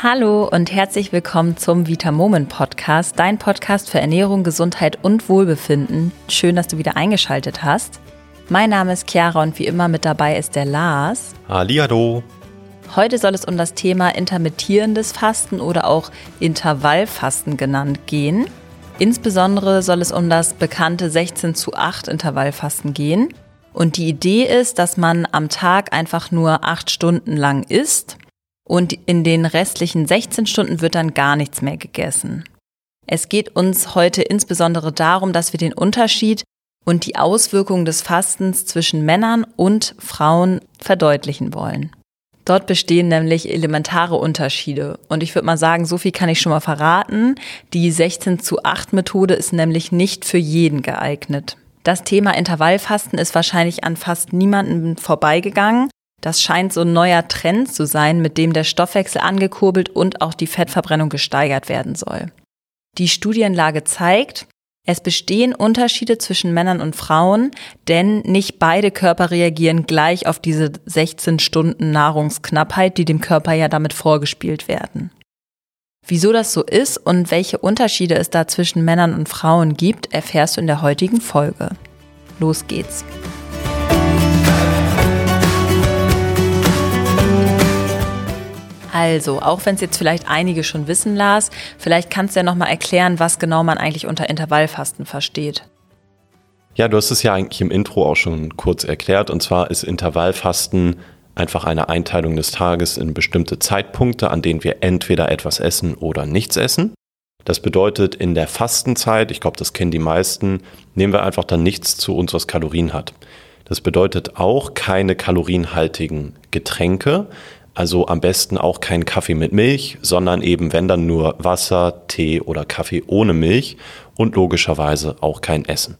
Hallo und herzlich willkommen zum Vitamomen Podcast, dein Podcast für Ernährung, Gesundheit und Wohlbefinden. Schön, dass du wieder eingeschaltet hast. Mein Name ist Chiara und wie immer mit dabei ist der Lars. Hallihallo. Heute soll es um das Thema intermittierendes Fasten oder auch Intervallfasten genannt gehen. Insbesondere soll es um das bekannte 16 zu 8 Intervallfasten gehen. Und die Idee ist, dass man am Tag einfach nur acht Stunden lang isst und in den restlichen 16 Stunden wird dann gar nichts mehr gegessen. Es geht uns heute insbesondere darum, dass wir den Unterschied und die Auswirkungen des Fastens zwischen Männern und Frauen verdeutlichen wollen. Dort bestehen nämlich elementare Unterschiede. Und ich würde mal sagen, so viel kann ich schon mal verraten. Die 16 zu 8 Methode ist nämlich nicht für jeden geeignet. Das Thema Intervallfasten ist wahrscheinlich an fast niemanden vorbeigegangen. Das scheint so ein neuer Trend zu sein, mit dem der Stoffwechsel angekurbelt und auch die Fettverbrennung gesteigert werden soll. Die Studienlage zeigt, es bestehen Unterschiede zwischen Männern und Frauen, denn nicht beide Körper reagieren gleich auf diese 16 Stunden Nahrungsknappheit, die dem Körper ja damit vorgespielt werden. Wieso das so ist und welche Unterschiede es da zwischen Männern und Frauen gibt, erfährst du in der heutigen Folge. Los geht's. Also, auch wenn es jetzt vielleicht einige schon wissen, Lars, vielleicht kannst du ja nochmal erklären, was genau man eigentlich unter Intervallfasten versteht. Ja, du hast es ja eigentlich im Intro auch schon kurz erklärt. Und zwar ist Intervallfasten einfach eine Einteilung des Tages in bestimmte Zeitpunkte, an denen wir entweder etwas essen oder nichts essen. Das bedeutet, in der Fastenzeit, ich glaube, das kennen die meisten, nehmen wir einfach dann nichts zu uns, was Kalorien hat. Das bedeutet auch keine kalorienhaltigen Getränke. Also am besten auch kein Kaffee mit Milch, sondern eben wenn dann nur Wasser, Tee oder Kaffee ohne Milch und logischerweise auch kein Essen.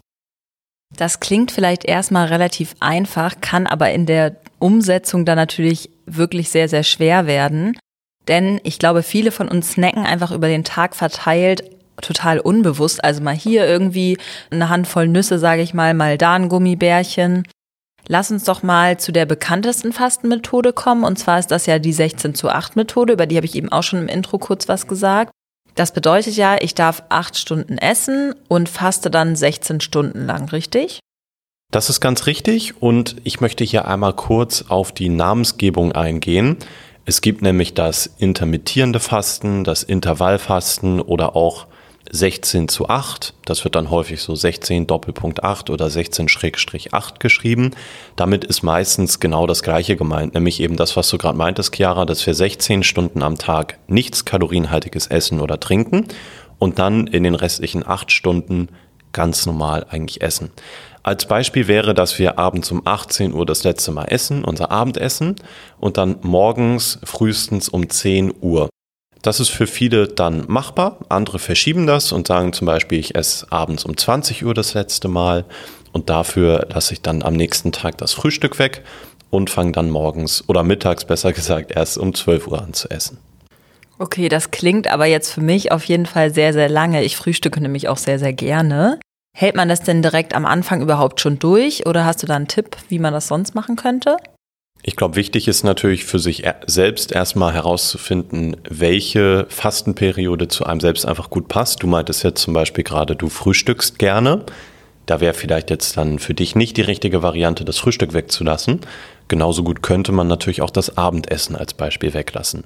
Das klingt vielleicht erstmal relativ einfach, kann aber in der Umsetzung dann natürlich wirklich sehr, sehr schwer werden. Denn ich glaube, viele von uns snacken einfach über den Tag verteilt total unbewusst. Also mal hier irgendwie eine Handvoll Nüsse, sage ich mal, mal da ein Gummibärchen. Lass uns doch mal zu der bekanntesten Fastenmethode kommen. Und zwar ist das ja die 16 zu 8 Methode, über die habe ich eben auch schon im Intro kurz was gesagt. Das bedeutet ja, ich darf acht Stunden essen und faste dann 16 Stunden lang, richtig? Das ist ganz richtig und ich möchte hier einmal kurz auf die Namensgebung eingehen. Es gibt nämlich das intermittierende Fasten, das Intervallfasten oder auch 16 zu 8. Das wird dann häufig so 16 Doppelpunkt 8 oder 16 Schrägstrich 8 geschrieben. Damit ist meistens genau das Gleiche gemeint, nämlich eben das, was du gerade meintest, Chiara, dass wir 16 Stunden am Tag nichts kalorienhaltiges essen oder trinken und dann in den restlichen 8 Stunden ganz normal eigentlich essen. Als Beispiel wäre, dass wir abends um 18 Uhr das letzte Mal essen, unser Abendessen, und dann morgens frühestens um 10 Uhr das ist für viele dann machbar. Andere verschieben das und sagen zum Beispiel, ich esse abends um 20 Uhr das letzte Mal und dafür lasse ich dann am nächsten Tag das Frühstück weg und fange dann morgens oder mittags besser gesagt erst um 12 Uhr an zu essen. Okay, das klingt aber jetzt für mich auf jeden Fall sehr, sehr lange. Ich frühstücke nämlich auch sehr, sehr gerne. Hält man das denn direkt am Anfang überhaupt schon durch oder hast du da einen Tipp, wie man das sonst machen könnte? Ich glaube, wichtig ist natürlich für sich selbst erstmal herauszufinden, welche Fastenperiode zu einem selbst einfach gut passt. Du meintest jetzt zum Beispiel gerade, du frühstückst gerne. Da wäre vielleicht jetzt dann für dich nicht die richtige Variante, das Frühstück wegzulassen. Genauso gut könnte man natürlich auch das Abendessen als Beispiel weglassen.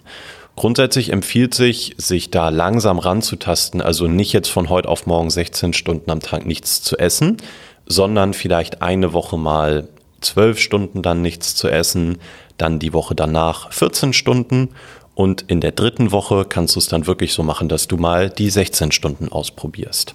Grundsätzlich empfiehlt sich, sich da langsam ranzutasten, also nicht jetzt von heute auf morgen 16 Stunden am Tag nichts zu essen, sondern vielleicht eine Woche mal zwölf Stunden dann nichts zu essen, dann die Woche danach 14 Stunden und in der dritten Woche kannst du es dann wirklich so machen, dass du mal die 16 Stunden ausprobierst.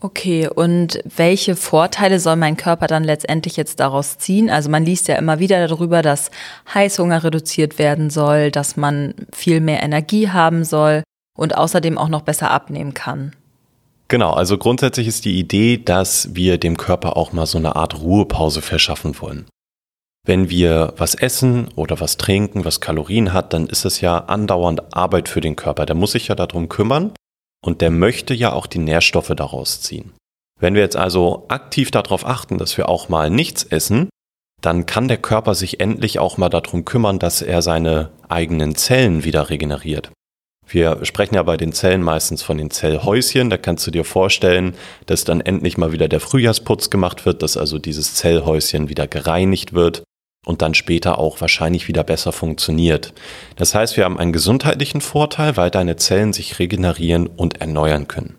Okay, und welche Vorteile soll mein Körper dann letztendlich jetzt daraus ziehen? Also man liest ja immer wieder darüber, dass Heißhunger reduziert werden soll, dass man viel mehr Energie haben soll und außerdem auch noch besser abnehmen kann. Genau, also grundsätzlich ist die Idee, dass wir dem Körper auch mal so eine Art Ruhepause verschaffen wollen. Wenn wir was essen oder was trinken, was Kalorien hat, dann ist es ja andauernd Arbeit für den Körper. Der muss sich ja darum kümmern und der möchte ja auch die Nährstoffe daraus ziehen. Wenn wir jetzt also aktiv darauf achten, dass wir auch mal nichts essen, dann kann der Körper sich endlich auch mal darum kümmern, dass er seine eigenen Zellen wieder regeneriert. Wir sprechen ja bei den Zellen meistens von den Zellhäuschen. Da kannst du dir vorstellen, dass dann endlich mal wieder der Frühjahrsputz gemacht wird, dass also dieses Zellhäuschen wieder gereinigt wird und dann später auch wahrscheinlich wieder besser funktioniert. Das heißt, wir haben einen gesundheitlichen Vorteil, weil deine Zellen sich regenerieren und erneuern können.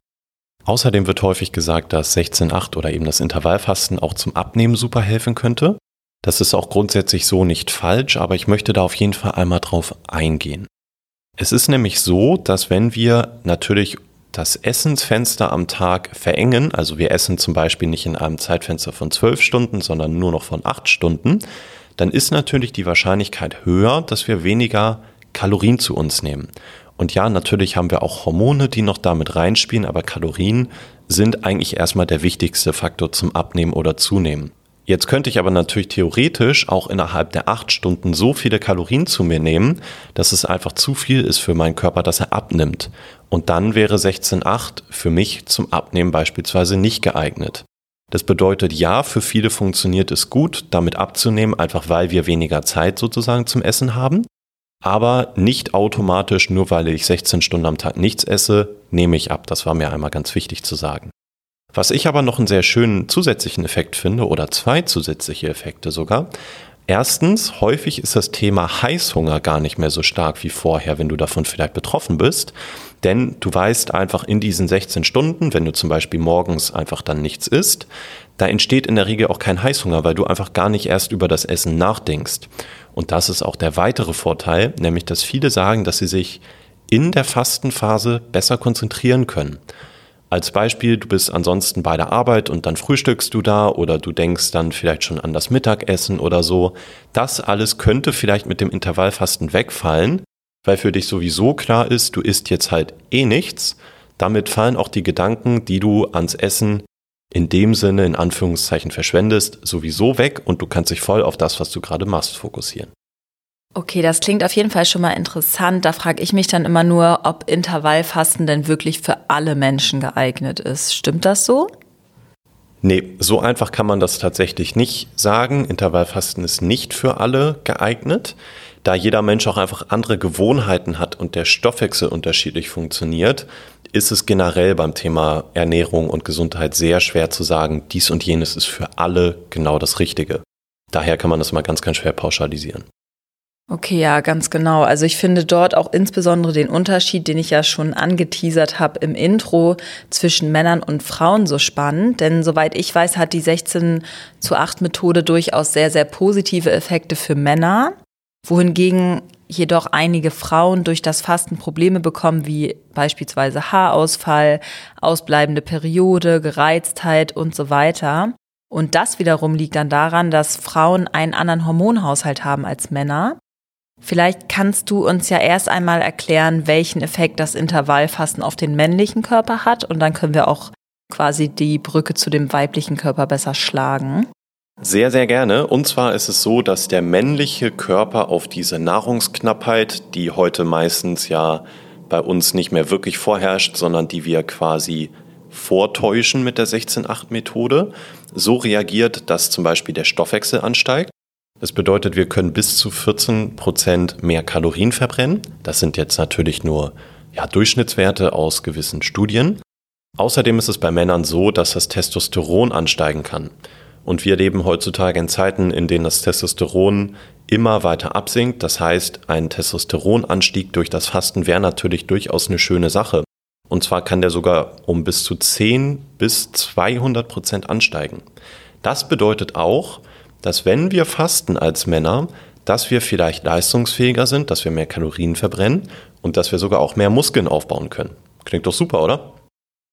Außerdem wird häufig gesagt, dass 16-8 oder eben das Intervallfasten auch zum Abnehmen super helfen könnte. Das ist auch grundsätzlich so nicht falsch, aber ich möchte da auf jeden Fall einmal drauf eingehen. Es ist nämlich so, dass wenn wir natürlich das Essensfenster am Tag verengen, also wir essen zum Beispiel nicht in einem Zeitfenster von zwölf Stunden, sondern nur noch von acht Stunden, dann ist natürlich die Wahrscheinlichkeit höher, dass wir weniger Kalorien zu uns nehmen. Und ja, natürlich haben wir auch Hormone, die noch damit reinspielen, aber Kalorien sind eigentlich erstmal der wichtigste Faktor zum Abnehmen oder Zunehmen. Jetzt könnte ich aber natürlich theoretisch auch innerhalb der acht Stunden so viele Kalorien zu mir nehmen, dass es einfach zu viel ist für meinen Körper, dass er abnimmt. Und dann wäre 16,8 für mich zum Abnehmen beispielsweise nicht geeignet. Das bedeutet, ja, für viele funktioniert es gut, damit abzunehmen, einfach weil wir weniger Zeit sozusagen zum Essen haben. Aber nicht automatisch, nur weil ich 16 Stunden am Tag nichts esse, nehme ich ab. Das war mir einmal ganz wichtig zu sagen. Was ich aber noch einen sehr schönen zusätzlichen Effekt finde, oder zwei zusätzliche Effekte sogar. Erstens, häufig ist das Thema Heißhunger gar nicht mehr so stark wie vorher, wenn du davon vielleicht betroffen bist. Denn du weißt einfach in diesen 16 Stunden, wenn du zum Beispiel morgens einfach dann nichts isst, da entsteht in der Regel auch kein Heißhunger, weil du einfach gar nicht erst über das Essen nachdenkst. Und das ist auch der weitere Vorteil, nämlich dass viele sagen, dass sie sich in der Fastenphase besser konzentrieren können. Als Beispiel, du bist ansonsten bei der Arbeit und dann frühstückst du da oder du denkst dann vielleicht schon an das Mittagessen oder so. Das alles könnte vielleicht mit dem Intervallfasten wegfallen, weil für dich sowieso klar ist, du isst jetzt halt eh nichts. Damit fallen auch die Gedanken, die du ans Essen in dem Sinne in Anführungszeichen verschwendest, sowieso weg und du kannst dich voll auf das, was du gerade machst, fokussieren. Okay, das klingt auf jeden Fall schon mal interessant. Da frage ich mich dann immer nur, ob Intervallfasten denn wirklich für alle Menschen geeignet ist. Stimmt das so? Nee, so einfach kann man das tatsächlich nicht sagen. Intervallfasten ist nicht für alle geeignet, da jeder Mensch auch einfach andere Gewohnheiten hat und der Stoffwechsel unterschiedlich funktioniert, ist es generell beim Thema Ernährung und Gesundheit sehr schwer zu sagen, dies und jenes ist für alle genau das Richtige. Daher kann man das mal ganz, ganz schwer pauschalisieren. Okay, ja, ganz genau. Also ich finde dort auch insbesondere den Unterschied, den ich ja schon angeteasert habe im Intro zwischen Männern und Frauen so spannend. Denn soweit ich weiß, hat die 16 zu 8 Methode durchaus sehr, sehr positive Effekte für Männer, wohingegen jedoch einige Frauen durch das Fasten Probleme bekommen, wie beispielsweise Haarausfall, ausbleibende Periode, Gereiztheit und so weiter. Und das wiederum liegt dann daran, dass Frauen einen anderen Hormonhaushalt haben als Männer. Vielleicht kannst du uns ja erst einmal erklären, welchen Effekt das Intervallfasten auf den männlichen Körper hat und dann können wir auch quasi die Brücke zu dem weiblichen Körper besser schlagen. Sehr, sehr gerne. Und zwar ist es so, dass der männliche Körper auf diese Nahrungsknappheit, die heute meistens ja bei uns nicht mehr wirklich vorherrscht, sondern die wir quasi vortäuschen mit der 16-8-Methode, so reagiert, dass zum Beispiel der Stoffwechsel ansteigt. Das bedeutet, wir können bis zu 14 Prozent mehr Kalorien verbrennen. Das sind jetzt natürlich nur ja, Durchschnittswerte aus gewissen Studien. Außerdem ist es bei Männern so, dass das Testosteron ansteigen kann. Und wir leben heutzutage in Zeiten, in denen das Testosteron immer weiter absinkt. Das heißt, ein Testosteronanstieg durch das Fasten wäre natürlich durchaus eine schöne Sache. Und zwar kann der sogar um bis zu 10 bis 200 Prozent ansteigen. Das bedeutet auch, dass wenn wir fasten als Männer, dass wir vielleicht leistungsfähiger sind, dass wir mehr Kalorien verbrennen und dass wir sogar auch mehr Muskeln aufbauen können. Klingt doch super, oder?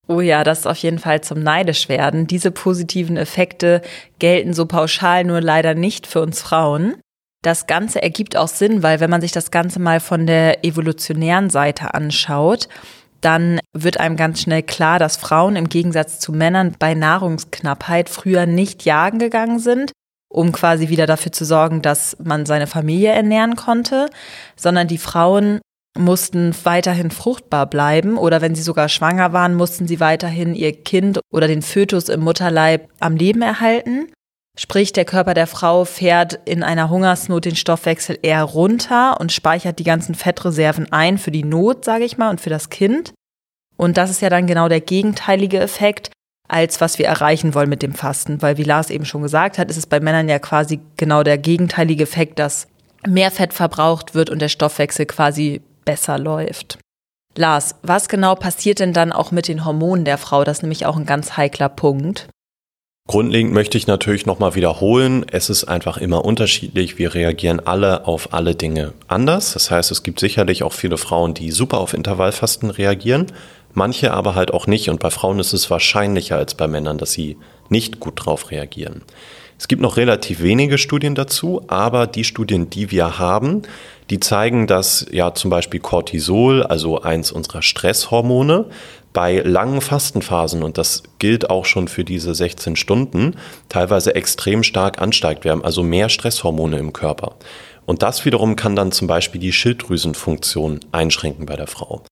Oh ja, das ist auf jeden Fall zum Neidisch werden. Diese positiven Effekte gelten so pauschal nur leider nicht für uns Frauen. Das Ganze ergibt auch Sinn, weil wenn man sich das Ganze mal von der evolutionären Seite anschaut, dann wird einem ganz schnell klar, dass Frauen im Gegensatz zu Männern bei Nahrungsknappheit früher nicht jagen gegangen sind, um quasi wieder dafür zu sorgen, dass man seine Familie ernähren konnte, sondern die Frauen mussten weiterhin fruchtbar bleiben oder wenn sie sogar schwanger waren, mussten sie weiterhin ihr Kind oder den Fötus im Mutterleib am Leben erhalten. Sprich, der Körper der Frau fährt in einer Hungersnot den Stoffwechsel eher runter und speichert die ganzen Fettreserven ein für die Not, sage ich mal, und für das Kind. Und das ist ja dann genau der gegenteilige Effekt, als was wir erreichen wollen mit dem Fasten. Weil, wie Lars eben schon gesagt hat, ist es bei Männern ja quasi genau der gegenteilige Effekt, dass mehr Fett verbraucht wird und der Stoffwechsel quasi besser läuft. Lars, was genau passiert denn dann auch mit den Hormonen der Frau? Das ist nämlich auch ein ganz heikler Punkt. Grundlegend möchte ich natürlich nochmal wiederholen, es ist einfach immer unterschiedlich. Wir reagieren alle auf alle Dinge anders. Das heißt, es gibt sicherlich auch viele Frauen, die super auf Intervallfasten reagieren, manche aber halt auch nicht. Und bei Frauen ist es wahrscheinlicher als bei Männern, dass sie nicht gut drauf reagieren. Es gibt noch relativ wenige Studien dazu, aber die Studien, die wir haben, die zeigen, dass ja zum Beispiel Cortisol, also eins unserer Stresshormone, bei langen Fastenphasen, und das gilt auch schon für diese 16 Stunden, teilweise extrem stark ansteigt. Wir haben also mehr Stresshormone im Körper. Und das wiederum kann dann zum Beispiel die Schilddrüsenfunktion einschränken bei der Frau.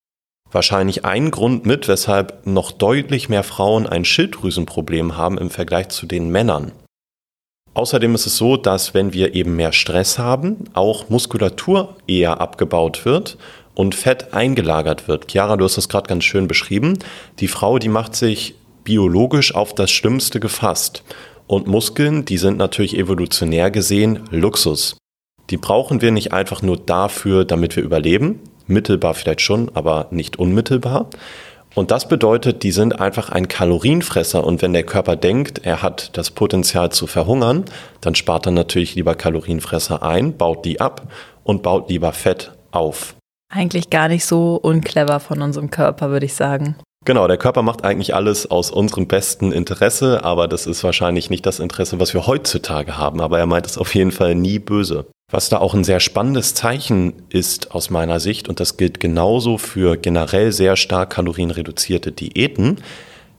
Wahrscheinlich ein Grund mit, weshalb noch deutlich mehr Frauen ein Schilddrüsenproblem haben im Vergleich zu den Männern. Außerdem ist es so, dass wenn wir eben mehr Stress haben, auch Muskulatur eher abgebaut wird und Fett eingelagert wird. Chiara, du hast das gerade ganz schön beschrieben. Die Frau, die macht sich biologisch auf das Schlimmste gefasst. Und Muskeln, die sind natürlich evolutionär gesehen Luxus. Die brauchen wir nicht einfach nur dafür, damit wir überleben. Mittelbar vielleicht schon, aber nicht unmittelbar. Und das bedeutet, die sind einfach ein Kalorienfresser. Und wenn der Körper denkt, er hat das Potenzial zu verhungern, dann spart er natürlich lieber Kalorienfresser ein, baut die ab und baut lieber Fett auf. Eigentlich gar nicht so unclever von unserem Körper, würde ich sagen. Genau, der Körper macht eigentlich alles aus unserem besten Interesse, aber das ist wahrscheinlich nicht das Interesse, was wir heutzutage haben. Aber er meint es auf jeden Fall nie böse. Was da auch ein sehr spannendes Zeichen ist aus meiner Sicht, und das gilt genauso für generell sehr stark kalorienreduzierte Diäten,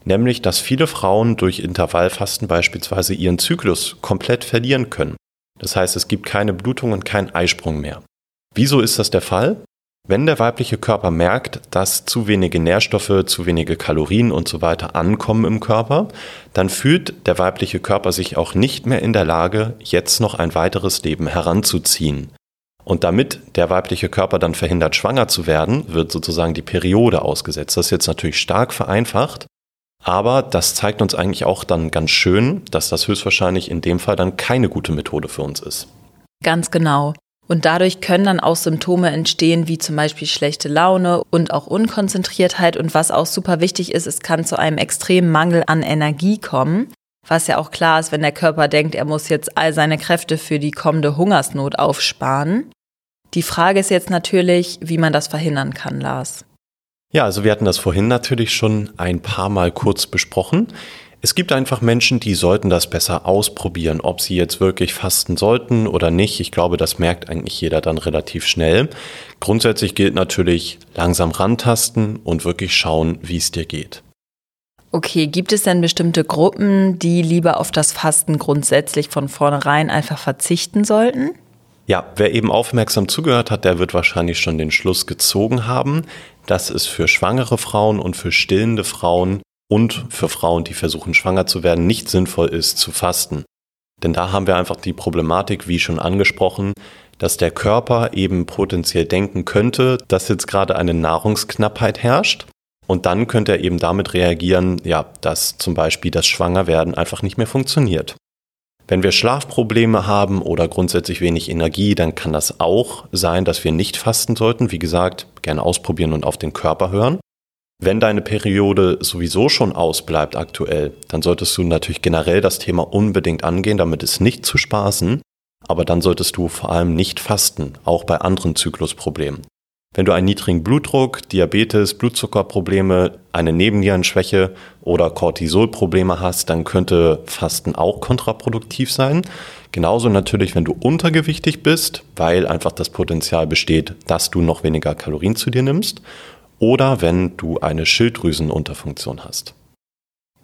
nämlich dass viele Frauen durch Intervallfasten beispielsweise ihren Zyklus komplett verlieren können. Das heißt, es gibt keine Blutung und keinen Eisprung mehr. Wieso ist das der Fall? Wenn der weibliche Körper merkt, dass zu wenige Nährstoffe, zu wenige Kalorien und so weiter ankommen im Körper, dann fühlt der weibliche Körper sich auch nicht mehr in der Lage, jetzt noch ein weiteres Leben heranzuziehen. Und damit der weibliche Körper dann verhindert, schwanger zu werden, wird sozusagen die Periode ausgesetzt. Das ist jetzt natürlich stark vereinfacht, aber das zeigt uns eigentlich auch dann ganz schön, dass das höchstwahrscheinlich in dem Fall dann keine gute Methode für uns ist. Ganz genau. Und dadurch können dann auch Symptome entstehen, wie zum Beispiel schlechte Laune und auch Unkonzentriertheit. Und was auch super wichtig ist, es kann zu einem extremen Mangel an Energie kommen. Was ja auch klar ist, wenn der Körper denkt, er muss jetzt all seine Kräfte für die kommende Hungersnot aufsparen. Die Frage ist jetzt natürlich, wie man das verhindern kann, Lars. Ja, also wir hatten das vorhin natürlich schon ein paar Mal kurz besprochen. Es gibt einfach Menschen, die sollten das besser ausprobieren, ob sie jetzt wirklich fasten sollten oder nicht. Ich glaube, das merkt eigentlich jeder dann relativ schnell. Grundsätzlich gilt natürlich langsam rantasten und wirklich schauen, wie es dir geht. Okay, gibt es denn bestimmte Gruppen, die lieber auf das Fasten grundsätzlich von vornherein einfach verzichten sollten? Ja, wer eben aufmerksam zugehört hat, der wird wahrscheinlich schon den Schluss gezogen haben, dass es für schwangere Frauen und für stillende Frauen und für Frauen, die versuchen schwanger zu werden, nicht sinnvoll ist zu fasten. Denn da haben wir einfach die Problematik, wie schon angesprochen, dass der Körper eben potenziell denken könnte, dass jetzt gerade eine Nahrungsknappheit herrscht. Und dann könnte er eben damit reagieren, ja, dass zum Beispiel das Schwangerwerden einfach nicht mehr funktioniert. Wenn wir Schlafprobleme haben oder grundsätzlich wenig Energie, dann kann das auch sein, dass wir nicht fasten sollten. Wie gesagt, gerne ausprobieren und auf den Körper hören. Wenn deine Periode sowieso schon ausbleibt aktuell, dann solltest du natürlich generell das Thema unbedingt angehen, damit es nicht zu spaßen. Aber dann solltest du vor allem nicht fasten, auch bei anderen Zyklusproblemen. Wenn du einen niedrigen Blutdruck, Diabetes, Blutzuckerprobleme, eine Nebennierenschwäche oder Cortisolprobleme hast, dann könnte Fasten auch kontraproduktiv sein. Genauso natürlich, wenn du untergewichtig bist, weil einfach das Potenzial besteht, dass du noch weniger Kalorien zu dir nimmst oder wenn du eine Schilddrüsenunterfunktion hast.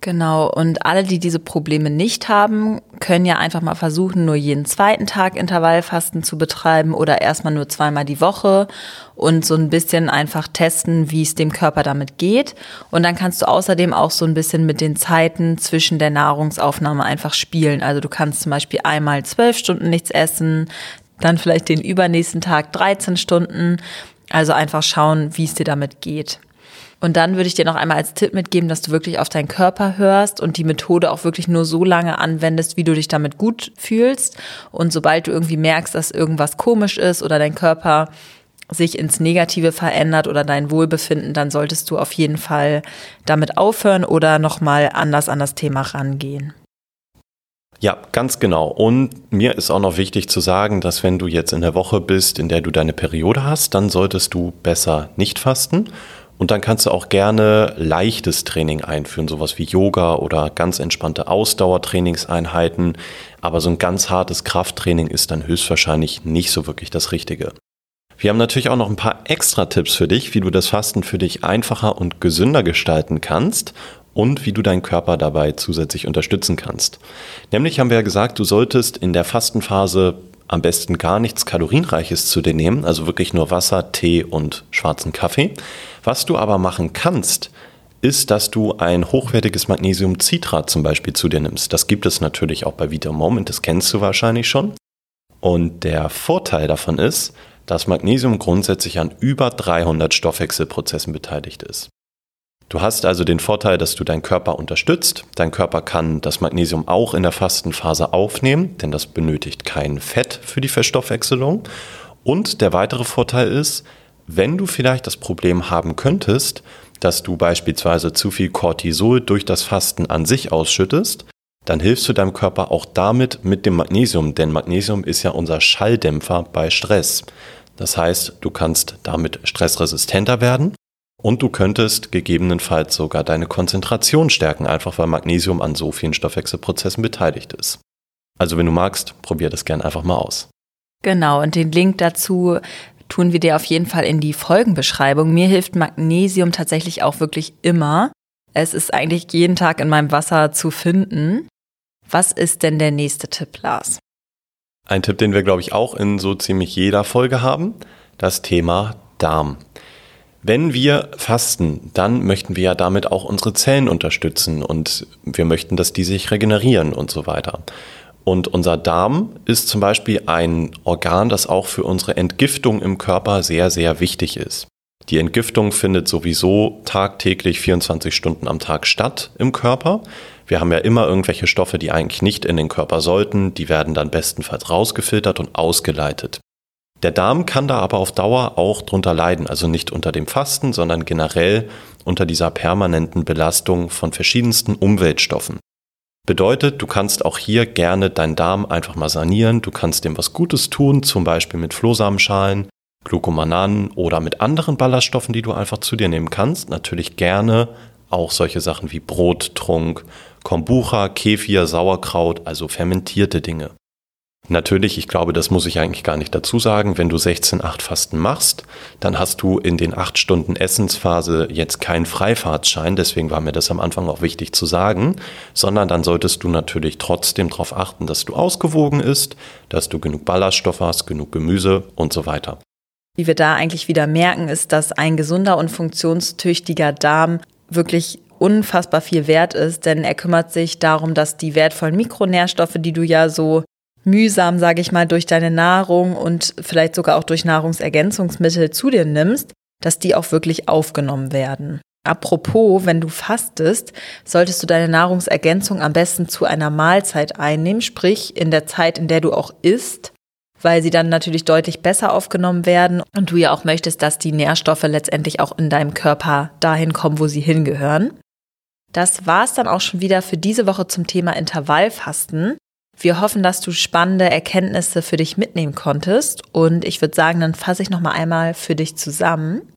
Genau, und alle, die diese Probleme nicht haben, können ja einfach mal versuchen, nur jeden zweiten Tag Intervallfasten zu betreiben oder erstmal nur zweimal die Woche und so ein bisschen einfach testen, wie es dem Körper damit geht. Und dann kannst du außerdem auch so ein bisschen mit den Zeiten zwischen der Nahrungsaufnahme einfach spielen. Also du kannst zum Beispiel einmal zwölf Stunden nichts essen, dann vielleicht den übernächsten Tag 13 Stunden. Also einfach schauen, wie es dir damit geht. Und dann würde ich dir noch einmal als Tipp mitgeben, dass du wirklich auf deinen Körper hörst und die Methode auch wirklich nur so lange anwendest, wie du dich damit gut fühlst. Und sobald du irgendwie merkst, dass irgendwas komisch ist oder dein Körper sich ins Negative verändert oder dein Wohlbefinden, dann solltest du auf jeden Fall damit aufhören oder nochmal anders an das Thema rangehen. Ja, ganz genau. Und mir ist auch noch wichtig zu sagen, dass wenn du jetzt in der Woche bist, in der du deine Periode hast, dann solltest du besser nicht fasten und dann kannst du auch gerne leichtes Training einführen, sowas wie Yoga oder ganz entspannte Ausdauertrainingseinheiten. Aber so ein ganz hartes Krafttraining ist dann höchstwahrscheinlich nicht so wirklich das Richtige. Wir haben natürlich auch noch ein paar extra Tipps für dich, wie du das Fasten für dich einfacher und gesünder gestalten kannst und wie du deinen Körper dabei zusätzlich unterstützen kannst. Nämlich haben wir ja gesagt, du solltest in der Fastenphase am besten gar nichts Kalorienreiches zu dir nehmen, also wirklich nur Wasser, Tee und schwarzen Kaffee. Was du aber machen kannst, ist, dass du ein hochwertiges Magnesiumcitrat zum Beispiel zu dir nimmst. Das gibt es natürlich auch bei Vita Moment, das kennst du wahrscheinlich schon. Und der Vorteil davon ist, dass Magnesium grundsätzlich an über 300 Stoffwechselprozessen beteiligt ist. Du hast also den Vorteil, dass du deinen Körper unterstützt. Dein Körper kann das Magnesium auch in der Fastenphase aufnehmen, denn das benötigt kein Fett für die Verstoffwechselung. Und der weitere Vorteil ist, wenn du vielleicht das Problem haben könntest, dass du beispielsweise zu viel Cortisol durch das Fasten an sich ausschüttest, dann hilfst du deinem Körper auch damit mit dem Magnesium, denn Magnesium ist ja unser Schalldämpfer bei Stress. Das heißt, du kannst damit stressresistenter werden und du könntest gegebenenfalls sogar deine Konzentration stärken, einfach weil Magnesium an so vielen Stoffwechselprozessen beteiligt ist. Also wenn du magst, probier das gern einfach mal aus. Genau, und den Link dazu tun wir dir auf jeden Fall in die Folgenbeschreibung. Mir hilft Magnesium tatsächlich auch wirklich immer. Es ist eigentlich jeden Tag in meinem Wasser zu finden. Was ist denn der nächste Tipp, Lars? Ein Tipp, den wir, glaube ich, auch in so ziemlich jeder Folge haben, das Thema Darm. Wenn wir fasten, dann möchten wir ja damit auch unsere Zellen unterstützen und wir möchten, dass die sich regenerieren und so weiter. Und unser Darm ist zum Beispiel ein Organ, das auch für unsere Entgiftung im Körper sehr, sehr wichtig ist. Die Entgiftung findet sowieso tagtäglich 24 Stunden am Tag statt im Körper. Wir haben ja immer irgendwelche Stoffe, die eigentlich nicht in den Körper sollten. Die werden dann bestenfalls rausgefiltert und ausgeleitet. Der Darm kann da aber auf Dauer auch drunter leiden, also nicht unter dem Fasten, sondern generell unter dieser permanenten Belastung von verschiedensten Umweltstoffen. Bedeutet, du kannst auch hier gerne deinen Darm einfach mal sanieren, du kannst dem was Gutes tun, zum Beispiel mit Flohsamenschalen, Glucomananen oder mit anderen Ballaststoffen, die du einfach zu dir nehmen kannst. Natürlich gerne auch solche Sachen wie Brottrunk, Kombucha, Kefir, Sauerkraut, also fermentierte Dinge. Natürlich, ich glaube, das muss ich eigentlich gar nicht dazu sagen. Wenn du 16-8 Fasten machst, dann hast du in den 8 Stunden Essensphase jetzt keinen Freifahrtschein. Deswegen war mir das am Anfang auch wichtig zu sagen. Sondern dann solltest du natürlich trotzdem darauf achten, dass du ausgewogen isst, dass du genug Ballaststoff hast, genug Gemüse und so weiter. Wie wir da eigentlich wieder merken, ist, dass ein gesunder und funktionstüchtiger Darm wirklich unfassbar viel wert ist, denn er kümmert sich darum, dass die wertvollen Mikronährstoffe, die du ja so mühsam, sage ich mal, durch deine Nahrung und vielleicht sogar auch durch Nahrungsergänzungsmittel zu dir nimmst, dass die auch wirklich aufgenommen werden. Apropos, wenn du fastest, solltest du deine Nahrungsergänzung am besten zu einer Mahlzeit einnehmen, sprich in der Zeit, in der du auch isst, weil sie dann natürlich deutlich besser aufgenommen werden und du ja auch möchtest, dass die Nährstoffe letztendlich auch in deinem Körper dahin kommen, wo sie hingehören. Das war's dann auch schon wieder für diese Woche zum Thema Intervallfasten. Wir hoffen, dass du spannende Erkenntnisse für dich mitnehmen konntest und ich würde sagen, dann fasse ich noch mal einmal für dich zusammen.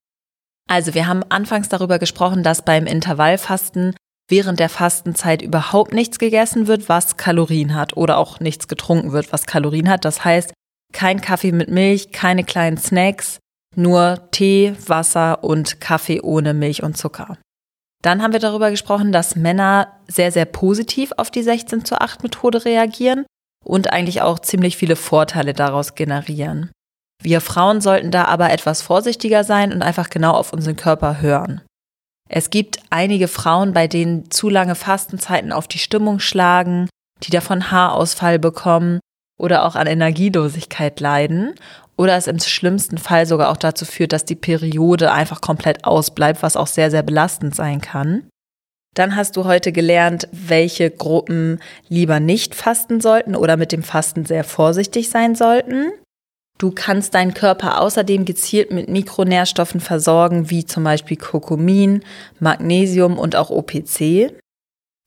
Also, wir haben anfangs darüber gesprochen, dass beim Intervallfasten während der Fastenzeit überhaupt nichts gegessen wird, was Kalorien hat oder auch nichts getrunken wird, was Kalorien hat. Das heißt, kein Kaffee mit Milch, keine kleinen Snacks, nur Tee, Wasser und Kaffee ohne Milch und Zucker. Dann haben wir darüber gesprochen, dass Männer sehr, sehr positiv auf die 16 zu 8 Methode reagieren und eigentlich auch ziemlich viele Vorteile daraus generieren. Wir Frauen sollten da aber etwas vorsichtiger sein und einfach genau auf unseren Körper hören. Es gibt einige Frauen, bei denen zu lange Fastenzeiten auf die Stimmung schlagen, die davon Haarausfall bekommen oder auch an Energielosigkeit leiden oder es im schlimmsten Fall sogar auch dazu führt, dass die Periode einfach komplett ausbleibt, was auch sehr, sehr belastend sein kann. Dann hast du heute gelernt, welche Gruppen lieber nicht fasten sollten oder mit dem Fasten sehr vorsichtig sein sollten. Du kannst deinen Körper außerdem gezielt mit Mikronährstoffen versorgen, wie zum Beispiel Kurkumin, Magnesium und auch OPC.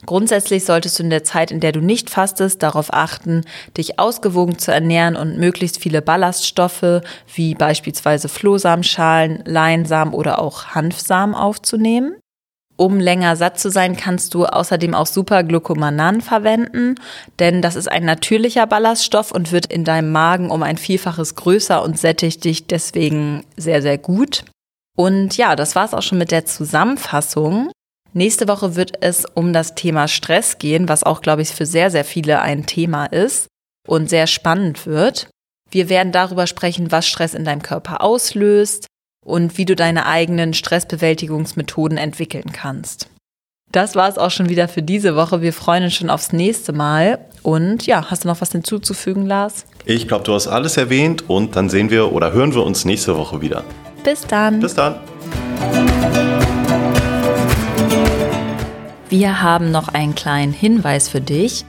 Grundsätzlich solltest du in der Zeit, in der du nicht fastest, darauf achten, dich ausgewogen zu ernähren und möglichst viele Ballaststoffe wie beispielsweise Flohsamenschalen, Leinsamen oder auch Hanfsamen aufzunehmen. Um länger satt zu sein, kannst du außerdem auch Superglucomanan verwenden, denn das ist ein natürlicher Ballaststoff und wird in deinem Magen um ein Vielfaches größer und sättigt dich deswegen sehr, sehr gut. Und ja, das war's auch schon mit der Zusammenfassung. Nächste Woche wird es um das Thema Stress gehen, was auch, glaube ich, für sehr, sehr viele ein Thema ist und sehr spannend wird. Wir werden darüber sprechen, was Stress in deinem Körper auslöst, und wie du deine eigenen Stressbewältigungsmethoden entwickeln kannst. Das war es auch schon wieder für diese Woche. Wir freuen uns schon aufs nächste Mal. Und ja, hast du noch was hinzuzufügen, Lars? Ich glaube, du hast alles erwähnt und dann sehen wir oder hören wir uns nächste Woche wieder. Bis dann. Bis dann. Wir haben noch einen kleinen Hinweis für dich.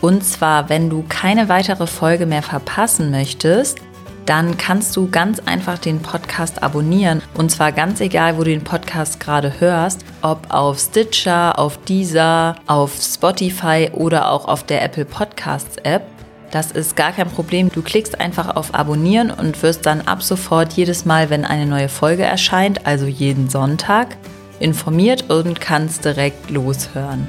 Und zwar, wenn du keine weitere Folge mehr verpassen möchtest, dann kannst du ganz einfach den Podcast abonnieren. Und zwar ganz egal, wo du den Podcast gerade hörst, ob auf Stitcher, auf Deezer, auf Spotify oder auch auf der Apple Podcasts App. Das ist gar kein Problem. Du klickst einfach auf Abonnieren und wirst dann ab sofort jedes Mal, wenn eine neue Folge erscheint, also jeden Sonntag, informiert und kannst direkt loshören.